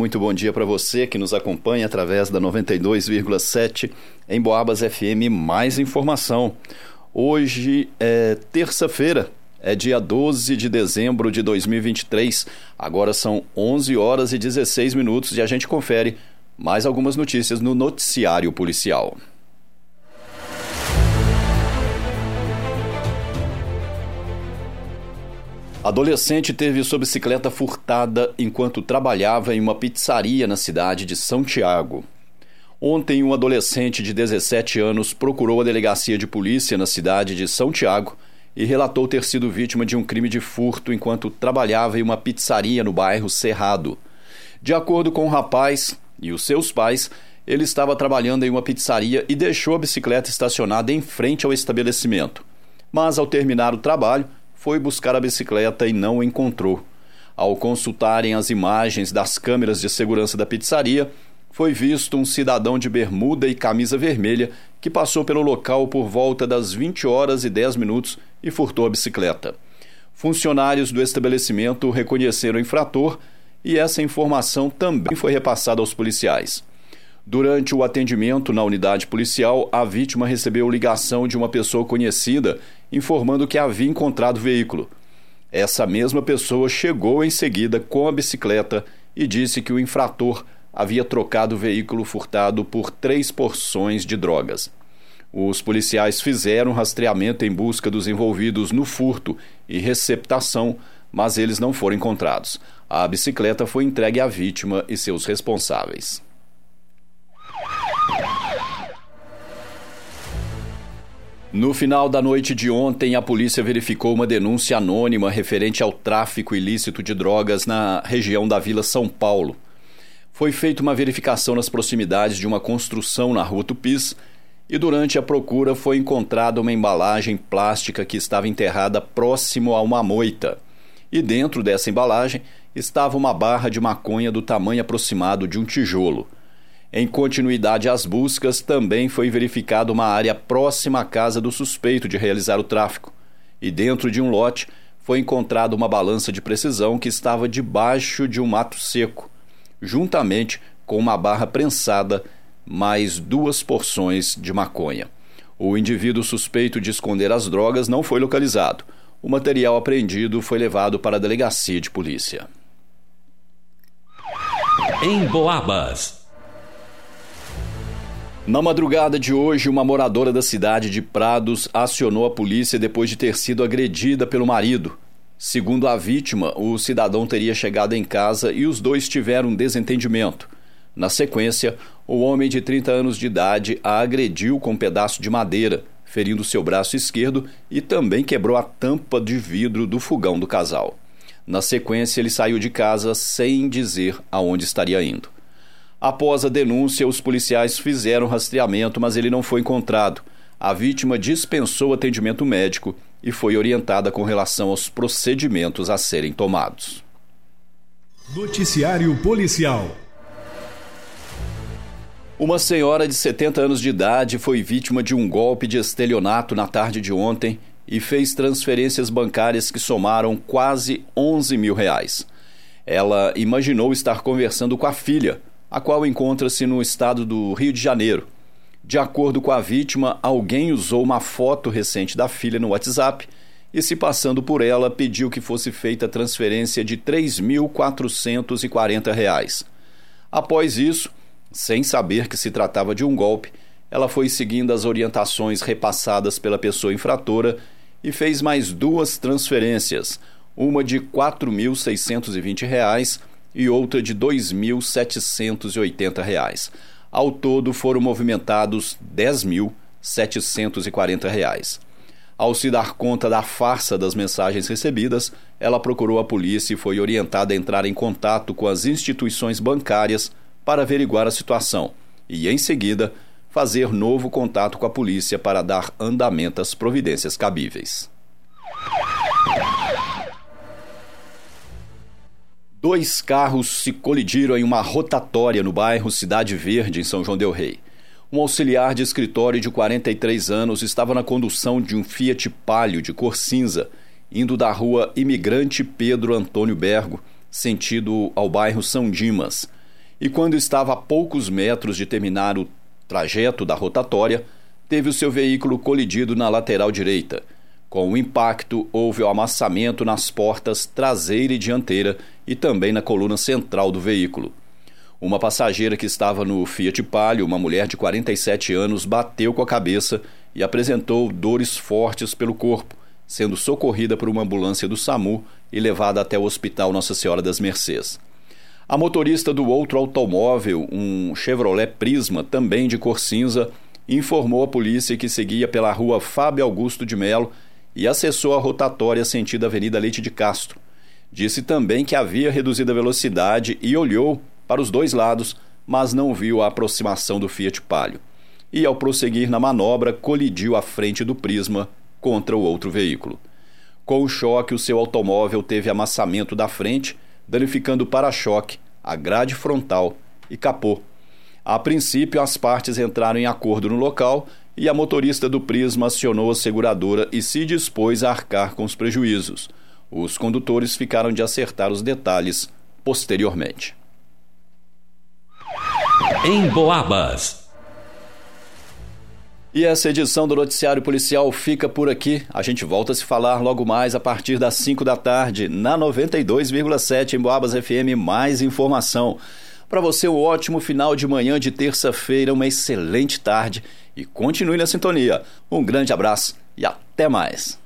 muito bom dia para você que nos acompanha através da 92,7 em Boabas FM. Mais informação. Hoje é terça-feira, é dia 12 de dezembro de 2023. Agora são 11 horas e 16 minutos e a gente confere mais algumas notícias no noticiário policial. Adolescente teve sua bicicleta furtada enquanto trabalhava em uma pizzaria na cidade de São Tiago. Ontem, um adolescente de 17 anos procurou a delegacia de polícia na cidade de São Tiago e relatou ter sido vítima de um crime de furto enquanto trabalhava em uma pizzaria no bairro Cerrado. De acordo com o rapaz e os seus pais, ele estava trabalhando em uma pizzaria e deixou a bicicleta estacionada em frente ao estabelecimento. Mas, ao terminar o trabalho, foi buscar a bicicleta e não encontrou. Ao consultarem as imagens das câmeras de segurança da pizzaria, foi visto um cidadão de bermuda e camisa vermelha que passou pelo local por volta das 20 horas e 10 minutos e furtou a bicicleta. Funcionários do estabelecimento reconheceram o infrator e essa informação também foi repassada aos policiais. Durante o atendimento na unidade policial, a vítima recebeu ligação de uma pessoa conhecida informando que havia encontrado o veículo. Essa mesma pessoa chegou em seguida com a bicicleta e disse que o infrator havia trocado o veículo furtado por três porções de drogas. Os policiais fizeram rastreamento em busca dos envolvidos no furto e receptação, mas eles não foram encontrados. A bicicleta foi entregue à vítima e seus responsáveis. No final da noite de ontem, a polícia verificou uma denúncia anônima referente ao tráfico ilícito de drogas na região da Vila São Paulo. Foi feita uma verificação nas proximidades de uma construção na Rua Tupis e durante a procura foi encontrada uma embalagem plástica que estava enterrada próximo a uma moita. E dentro dessa embalagem estava uma barra de maconha do tamanho aproximado de um tijolo. Em continuidade às buscas, também foi verificada uma área próxima à casa do suspeito de realizar o tráfico. E dentro de um lote foi encontrada uma balança de precisão que estava debaixo de um mato seco, juntamente com uma barra prensada, mais duas porções de maconha. O indivíduo suspeito de esconder as drogas não foi localizado. O material apreendido foi levado para a delegacia de polícia. Em Boabas. Na madrugada de hoje, uma moradora da cidade de Prados acionou a polícia depois de ter sido agredida pelo marido. Segundo a vítima, o cidadão teria chegado em casa e os dois tiveram um desentendimento. Na sequência, o homem de 30 anos de idade a agrediu com um pedaço de madeira, ferindo seu braço esquerdo e também quebrou a tampa de vidro do fogão do casal. Na sequência, ele saiu de casa sem dizer aonde estaria indo. Após a denúncia, os policiais fizeram rastreamento, mas ele não foi encontrado. A vítima dispensou atendimento médico e foi orientada com relação aos procedimentos a serem tomados. Noticiário Policial Uma senhora de 70 anos de idade foi vítima de um golpe de estelionato na tarde de ontem e fez transferências bancárias que somaram quase 11 mil reais. Ela imaginou estar conversando com a filha a qual encontra-se no estado do Rio de Janeiro. De acordo com a vítima, alguém usou uma foto recente da filha no WhatsApp e, se passando por ela, pediu que fosse feita a transferência de R$ 3.440. Após isso, sem saber que se tratava de um golpe, ela foi seguindo as orientações repassadas pela pessoa infratora e fez mais duas transferências, uma de R$ 4.620 e outra de R$ 2.780. Ao todo foram movimentados R$ 10.740. Ao se dar conta da farsa das mensagens recebidas, ela procurou a polícia e foi orientada a entrar em contato com as instituições bancárias para averiguar a situação e, em seguida, fazer novo contato com a polícia para dar andamento às providências cabíveis. Dois carros se colidiram em uma rotatória no bairro Cidade Verde, em São João Del Rei. Um auxiliar de escritório de 43 anos estava na condução de um Fiat Palio de cor cinza, indo da rua Imigrante Pedro Antônio Bergo, sentido ao bairro São Dimas. e, quando estava a poucos metros de terminar o trajeto da rotatória, teve o seu veículo colidido na lateral direita. Com o impacto, houve o amassamento nas portas traseira e dianteira e também na coluna central do veículo. Uma passageira que estava no Fiat Palio, uma mulher de 47 anos, bateu com a cabeça e apresentou dores fortes pelo corpo, sendo socorrida por uma ambulância do SAMU e levada até o Hospital Nossa Senhora das Mercês. A motorista do outro automóvel, um Chevrolet Prisma, também de cor cinza, informou a polícia que seguia pela rua Fábio Augusto de Melo e acessou a rotatória sentido Avenida Leite de Castro. Disse também que havia reduzido a velocidade e olhou para os dois lados, mas não viu a aproximação do Fiat Palio. E ao prosseguir na manobra, colidiu à frente do Prisma contra o outro veículo. Com o choque, o seu automóvel teve amassamento da frente, danificando o para-choque, a grade frontal e capô. A princípio, as partes entraram em acordo no local e a motorista do Prisma acionou a seguradora e se dispôs a arcar com os prejuízos. Os condutores ficaram de acertar os detalhes posteriormente em Boabas. E essa edição do Noticiário Policial fica por aqui. A gente volta a se falar logo mais a partir das 5 da tarde, na 92,7 em Boabas FM. Mais informação. Para você, um ótimo final de manhã de terça-feira, uma excelente tarde e continue na sintonia. Um grande abraço e até mais.